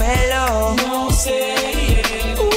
pelo. no sé. yeah.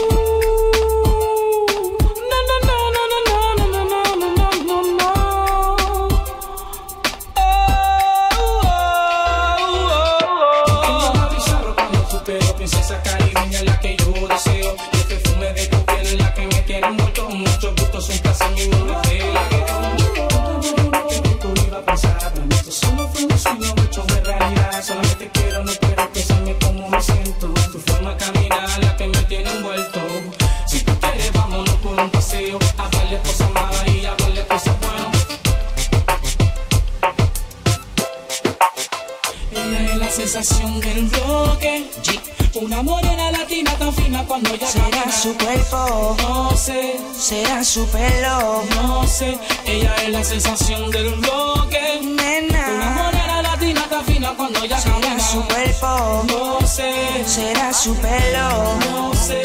Su pelo, no sé. Ella es la sensación del bloque. Una nena. morena latina tan fina cuando ella Será camina. su cuerpo, No sé, será su pelo. no sé.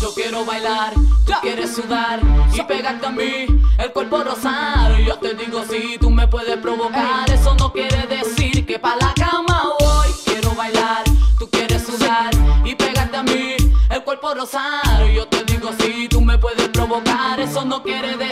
Yo quiero bailar, tú quieres sudar y pegarte a mí, el cuerpo rosar. Yo te digo si tú me puedes provocar, eso no quiere decir que pa' la cama voy. Quiero bailar, tú quieres sudar y pegarte a mí, el cuerpo rosar. No quiere de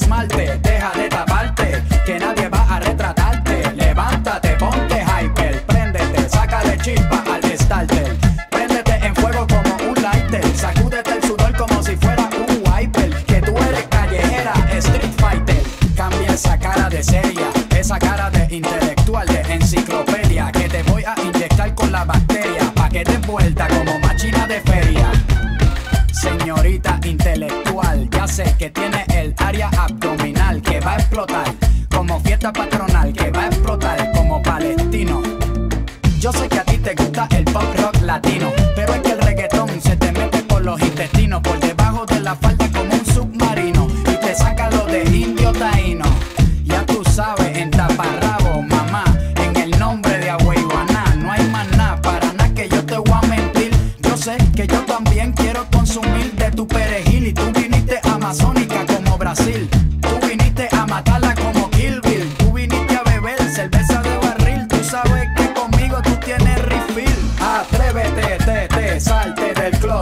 esmalte,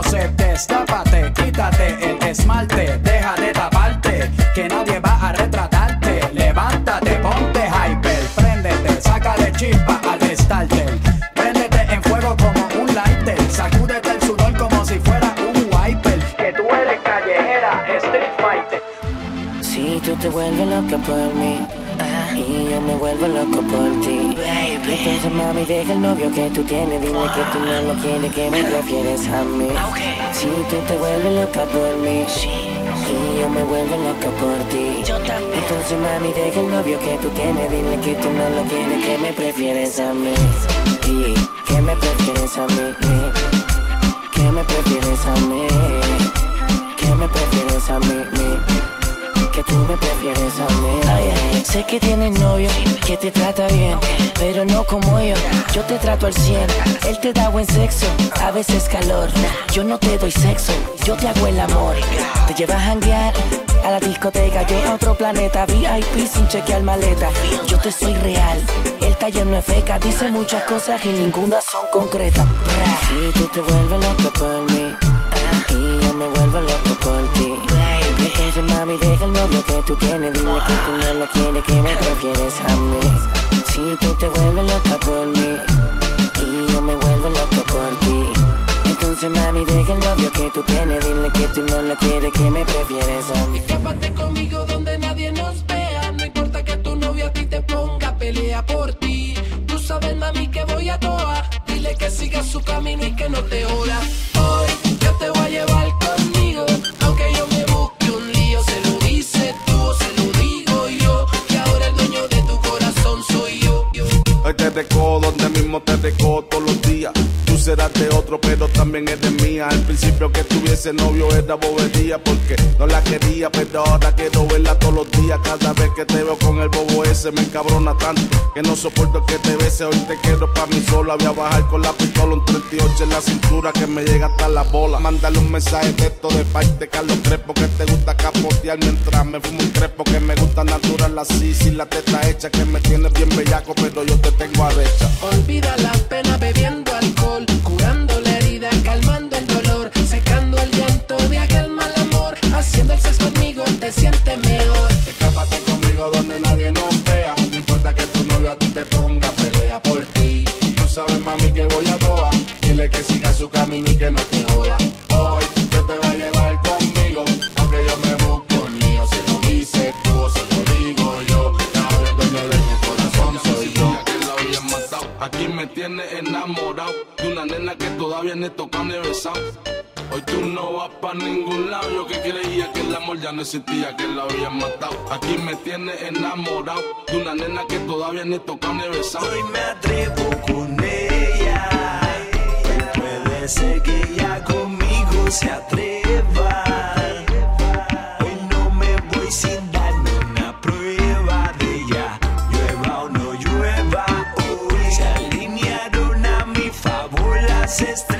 closet, destápate, quítate el esmalte, deja de taparte, que nadie va a retratarte. Levántate, ponte hyper, préndete, sácale chispa al starter. Préndete en fuego como un lighter, sacúdete el sudor como si fuera un wiper. Que tú eres callejera, street fighter. Si tú te vuelves loca por mí y yo me vuelvo loco por ti. Entonces mami deja el novio que tú tienes, dile que tú no lo quieres, que me prefieres a mí. Si tú te vuelves loca por mí y yo me vuelvo loca por ti. Entonces mami deja el novio que tú tienes, dile que tú no lo quieres, que me prefieres a mí. Y que me prefieres a mí. Que me prefieres a mí. Que me prefieres a mí. Que tú me prefieres a mí. Sé que tienes novio que te trata bien, pero no como yo. Yo te trato al 100. Él te da buen sexo, a veces calor. Yo no te doy sexo, yo te hago el amor. Te llevas a janguear A la discoteca, yo a otro planeta. VIP sin chequear maleta. Yo te soy real. El taller no es feca. Dice muchas cosas y ninguna son concretas. Si tú te vuelves loco por mí. Y yo me vuelvo loco por ti. Entonces mami deja el novio que tú tienes. Dile que tú no lo quieres, que me prefieres a mí. Si tú te vuelves loca por mí Y yo me vuelvo loco por ti. Entonces mami deja el novio que tú tienes. Dile que tú no lo quieres, que me prefieres a mí. Escápate conmigo donde nadie nos vea. No importa que tu novio a ti te ponga Pelea por ti. Tú sabes mami que voy a toa. Dile que siga su camino y que no te joda otro, pero también eres mía. Al principio que tuviese novio era bobería porque no la quería, pero ahora quiero verla todos los días. Cada vez que te veo con el bobo ese me encabrona tanto que no soporto que te bese. Hoy te quiero pa' mí sola. Voy a bajar con la pistola un 38 en la cintura que me llega hasta la bola. Mándale un mensaje de esto de parte de Carlos Crespo que te gusta capotear mientras me fumo un crepo que me gusta natural así. Sin la teta hecha que me tienes bien bellaco, pero yo te tengo arrecha. Olvida la pena bebiendo alcohol, curando calmando el dolor, secando el llanto de aquel mal amor, haciendo el sexo conmigo te sientes mejor. Escápate conmigo donde nadie nos vea. No importa que tu novio a ti te ponga pelea por ti. Tú sabes, mami, que voy a toa. Dile que siga su camino y que no te joda. Hoy yo te voy a llevar conmigo. Aunque yo me busque un lío. Se lo dices tú o se lo digo yo. Ahora el dueño de tu corazón soy yo. Que la había matado. Aquí me tienes enamorado. Que todavía ni he tocado ni besado. Hoy tú no vas pa' ningún lado. Yo que creía que el amor ya no existía, que la habían matado. Aquí me tienes enamorado de una nena que todavía ni he tocado ni besado. Hoy me atrevo con ella. Puede ser que ella conmigo se atreva. Hoy no me voy sin favor las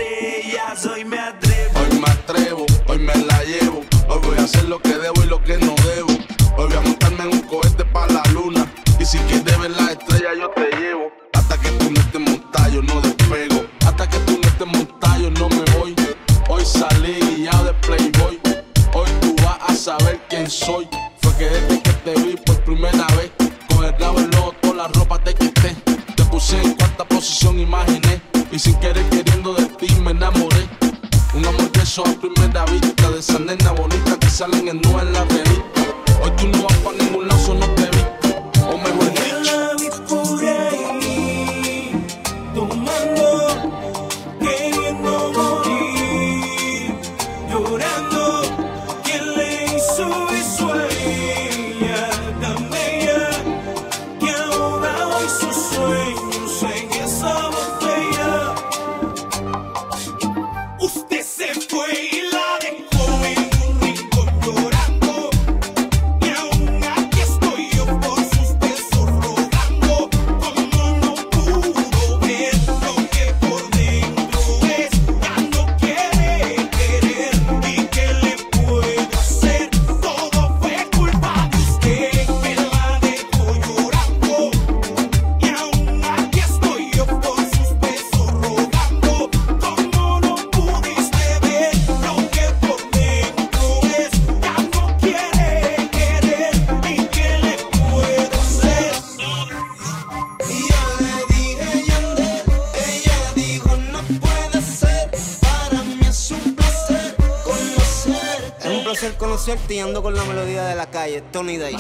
ando con la melodía de la calle, Tony Day.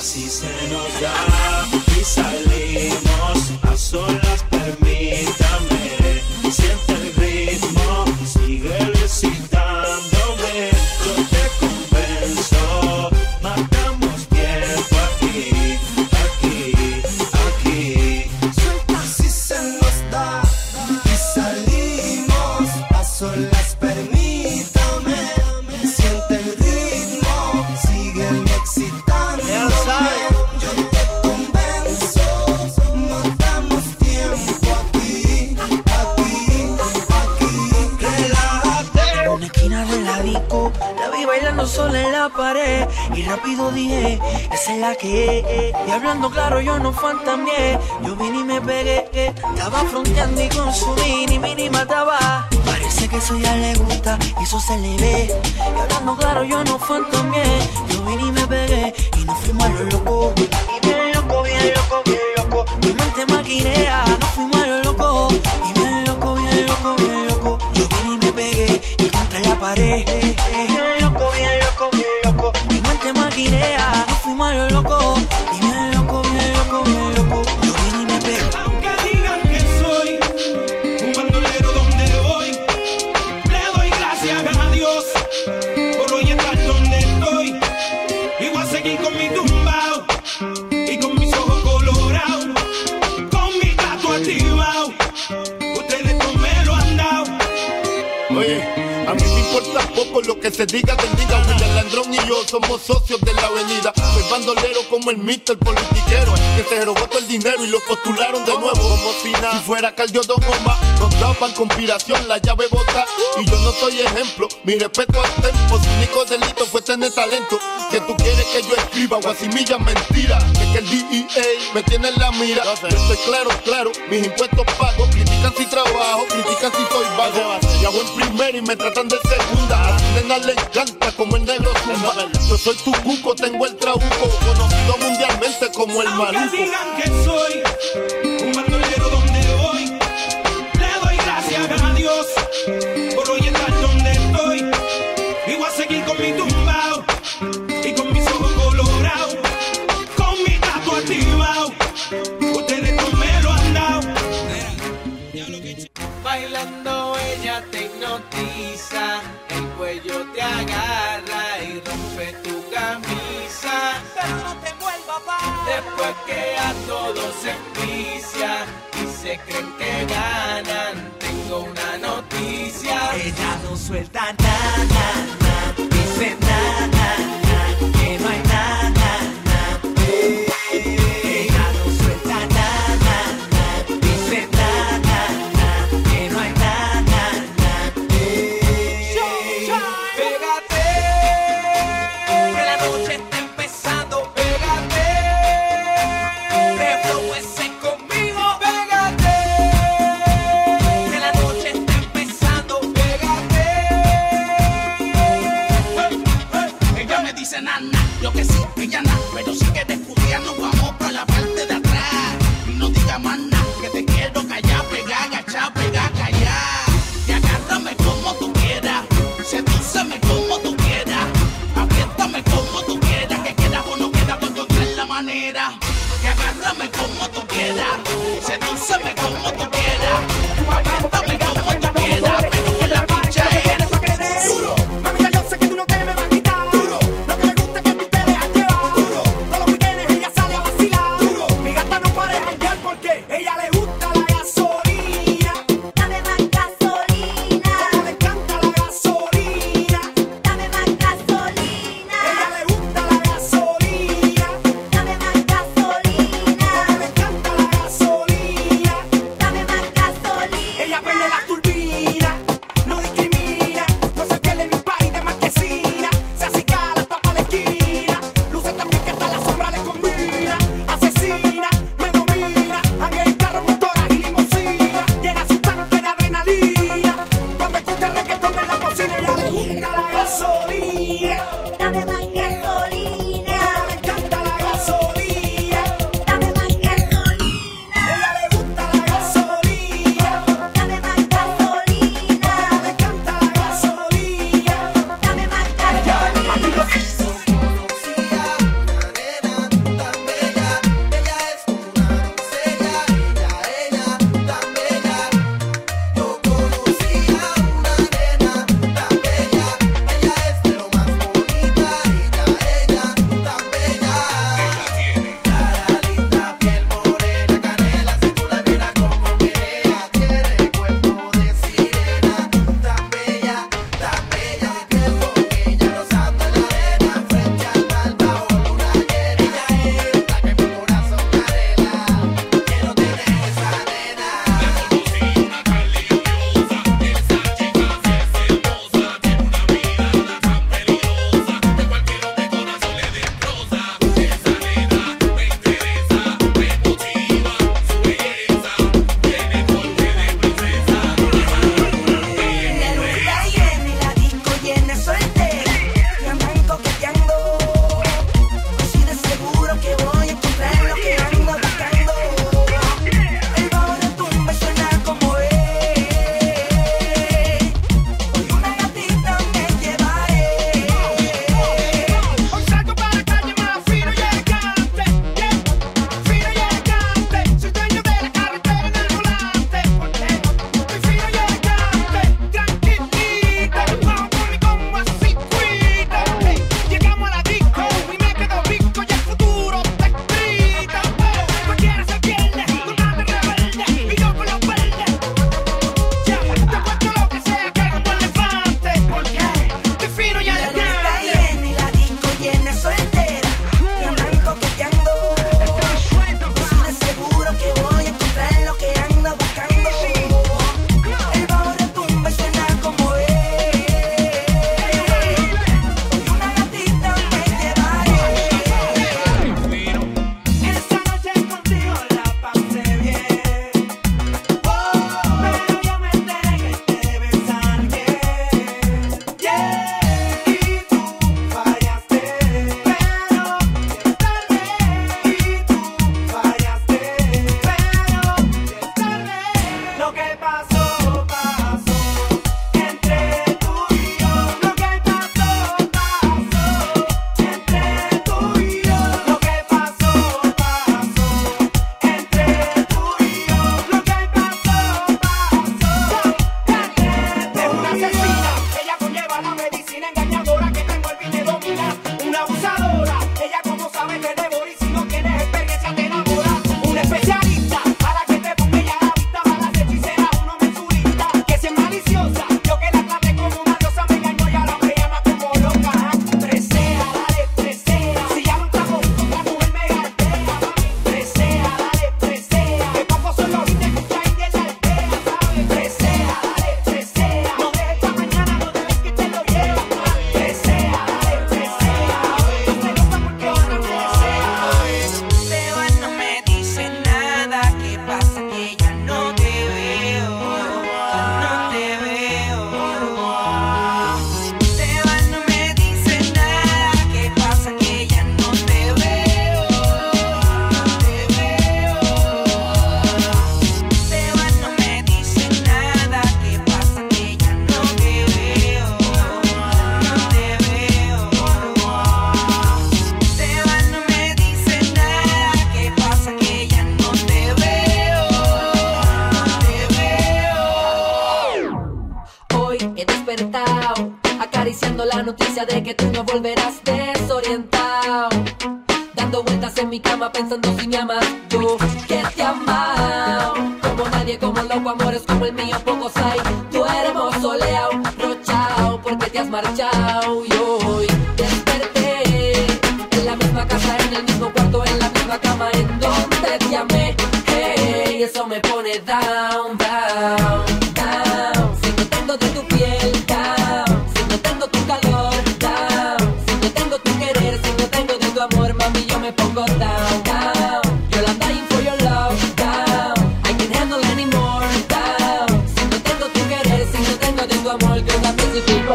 Rápido dije, esa es la que. Y hablando claro, yo no fantameé. Yo vine y me pegué. Estaba fronteando y consumí, ni mini mataba. Parece que eso ya le gusta, y eso se le ve. Y hablando claro, yo no fantameé. Yo vine y me pegué y nos fuimos a lo loco. Y bien loco, bien loco, bien loco. Mi mente maquinea, nos fuimos a lo loco. Y bien loco, bien loco, bien loco. Yo vine y me pegué y contra la pared. Poco lo que se diga del diga. William Landrón y yo somos socios de la avenida. Soy bandolero como el mister politiquero que se robó todo el dinero y lo postularon de nuevo. Como si nada, si fuera Cardio Don Omar, nos daban conspiración, la llave bota. Y yo no soy ejemplo, mi respeto al tempo. Su único delito fue tener talento. Que tú quieres que yo escriba guasimilla mentira. Es que el DEA me tiene en la mira. Yo estoy claro, claro, mis impuestos pago. Critican si trabajo, critican si soy vago. Y hago en primera y me tratan de segunda. Nena le encanta como el negro zumba. Yo soy tu cuco, tengo el trabuco. Conocido mundialmente como el maluco. digan que soy Después que a todos se envicia y se creen que ganan, tengo una noticia. Ella no suelta nada,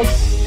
out.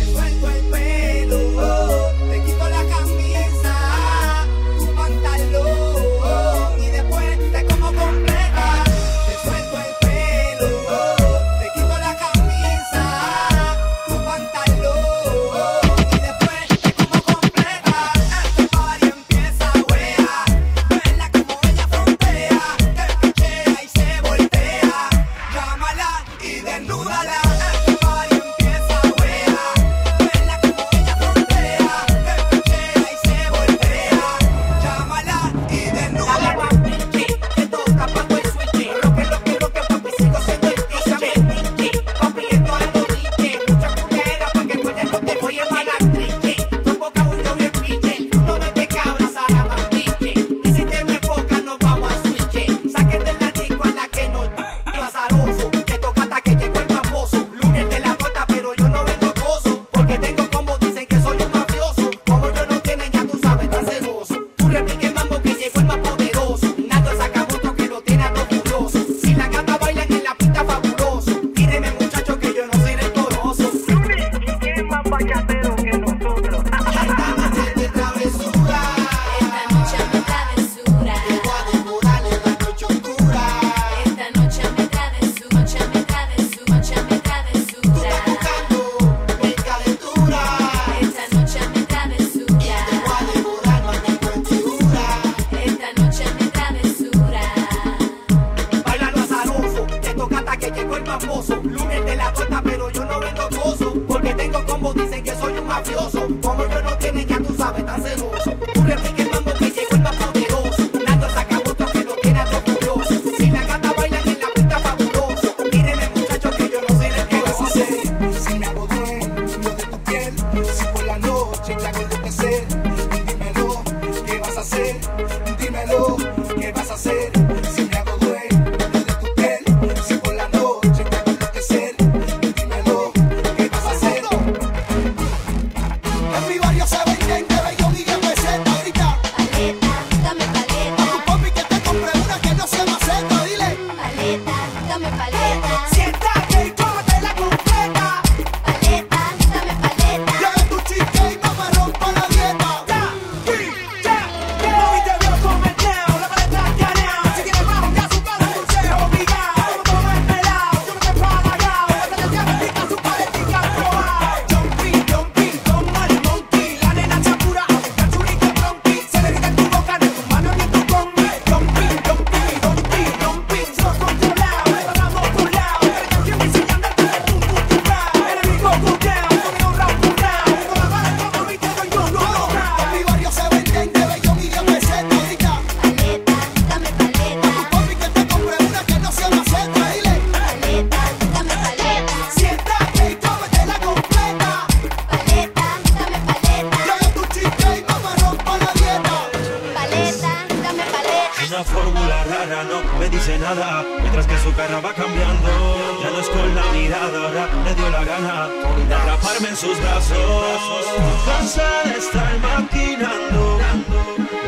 la gana de atraparme en sus brazos. Cansa de estar maquinando,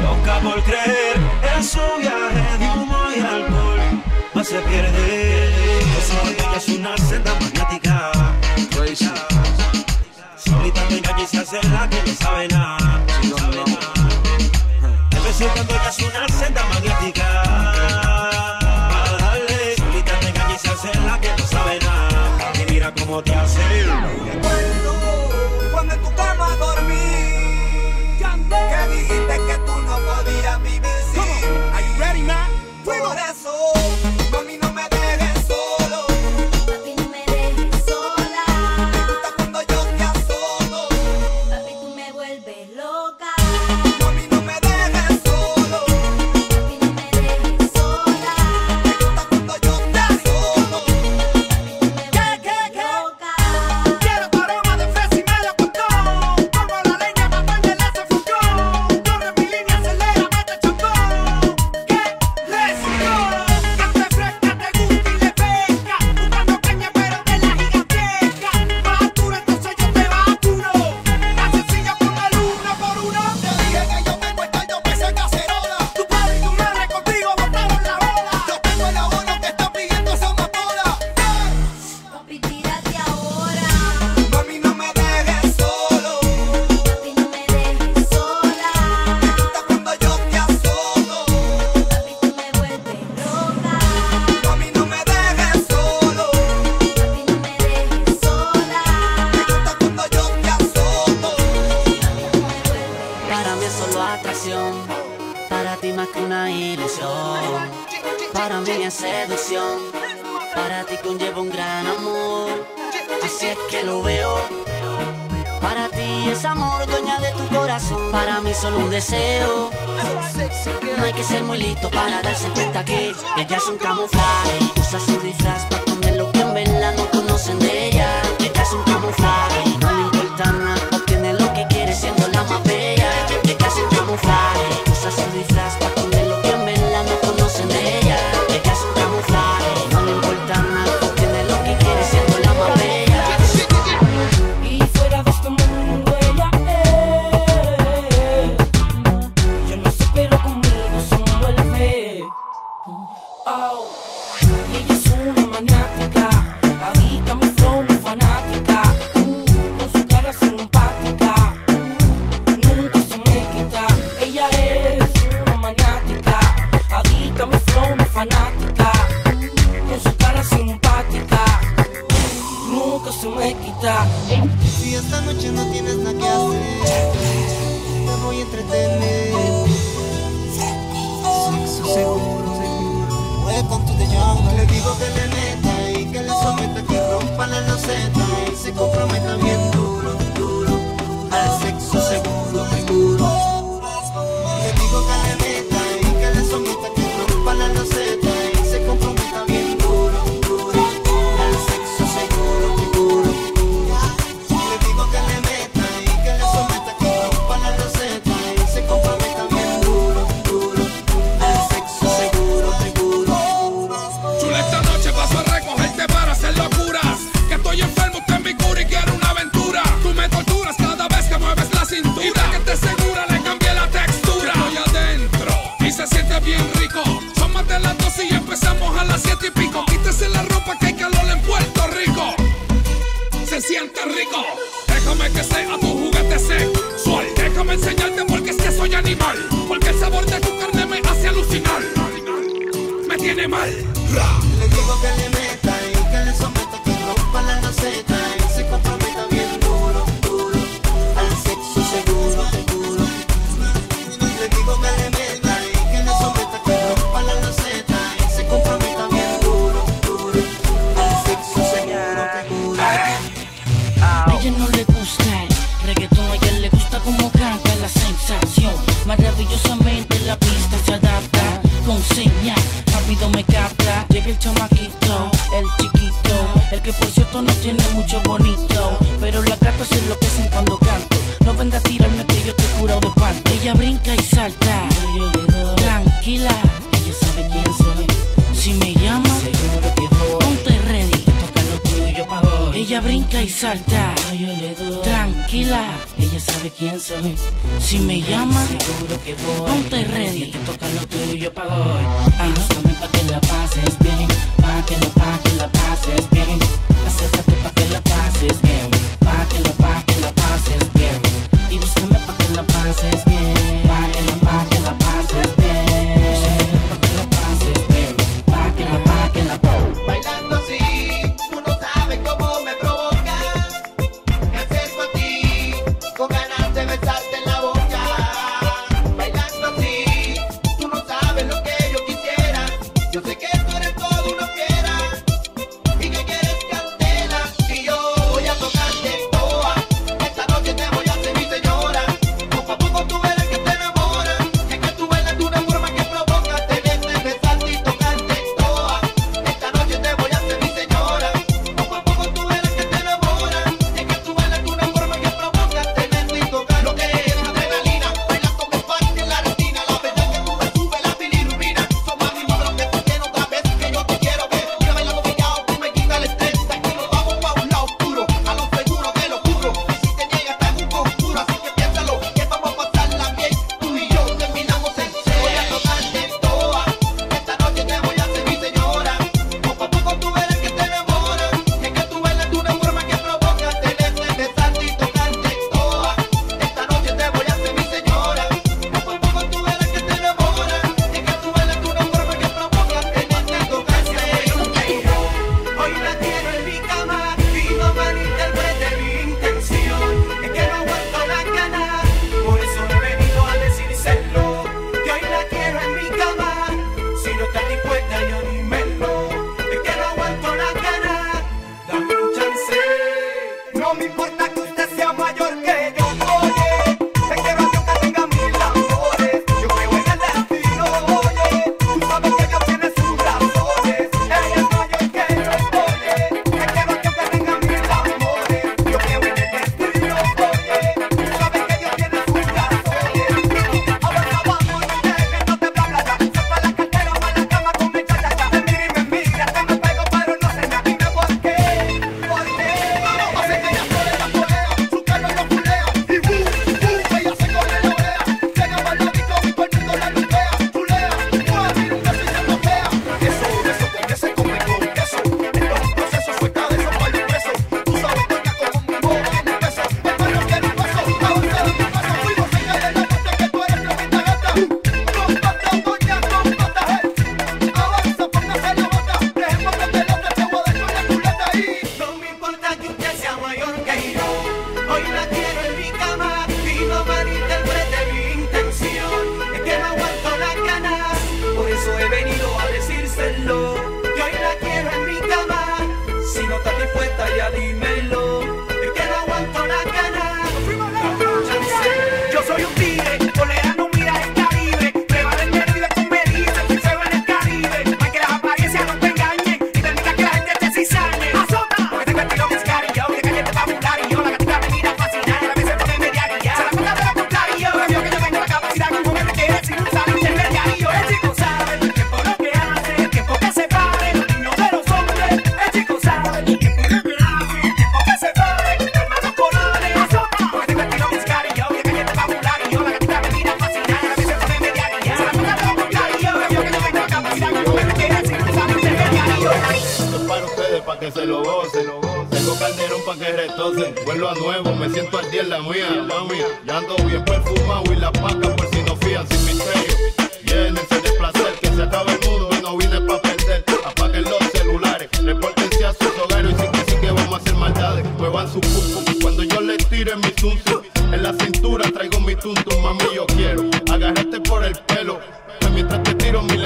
loca por creer en su viaje de humo y alcohol. Más se pierde. Yo soy ella es una senda magnética. Solita me engaña se hace la que no sabe nada. No sabe cuando ella es una senda magnética. Rápidamente la pista se adapta, con señas, rápido me capta. Llega el chamaquito, el chiquito, el que por cierto no tiene mucho bonito. Pero las gatas se enloquecen cuando canto. No venga a tirarme que yo te curo de parte. Ella brinca y salta, tranquila, ella sabe quién soy. Si me llama, ponte ready. Ella brinca y salta, tranquila. Si me llamas, seguro que voy. Ponte ready. Te toca lo tuyo pa' hoy. Ajústame pa' que la pases bien. Pa' que la, pa' que la pases bien. Acércate pa' que la pases bien. ya dime Cuando yo le tire mi tuntum, en la cintura traigo mi tuntum, mami yo quiero agarrarte por el pelo, mientras te tiro mi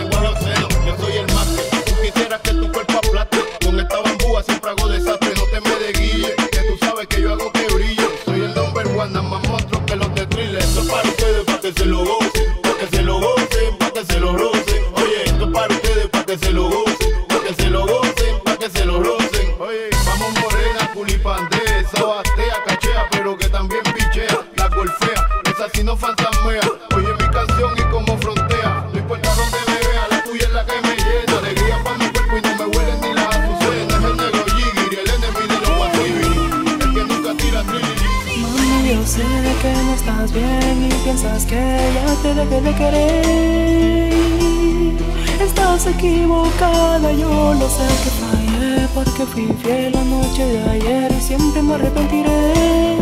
equivocada, yo lo sé que fallé Porque fui fiel la noche de ayer y siempre me arrepentiré.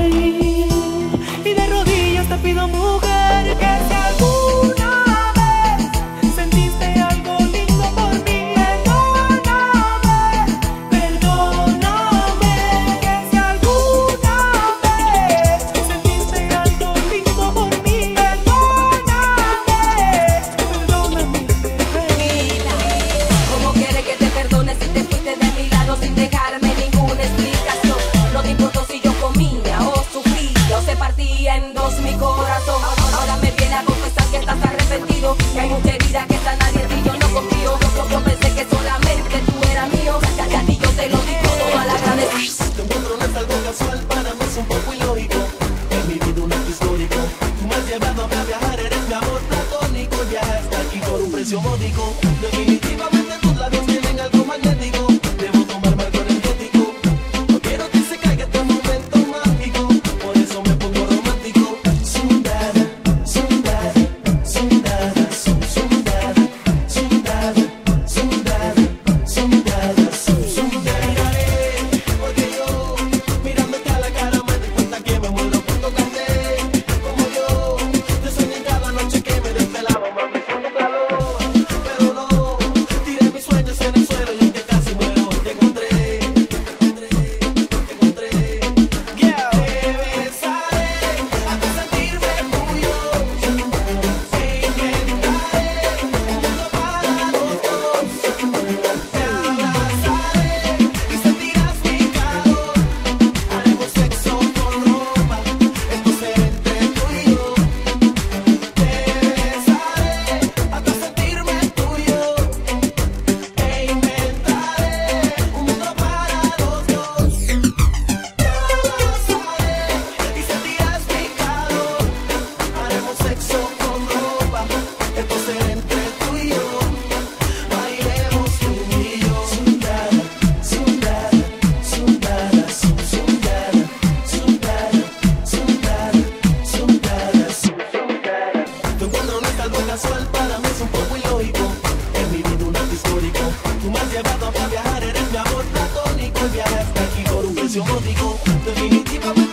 para viajar eres mi amor platónico. El viaje hasta aquí por un precio módico. Definitivamente.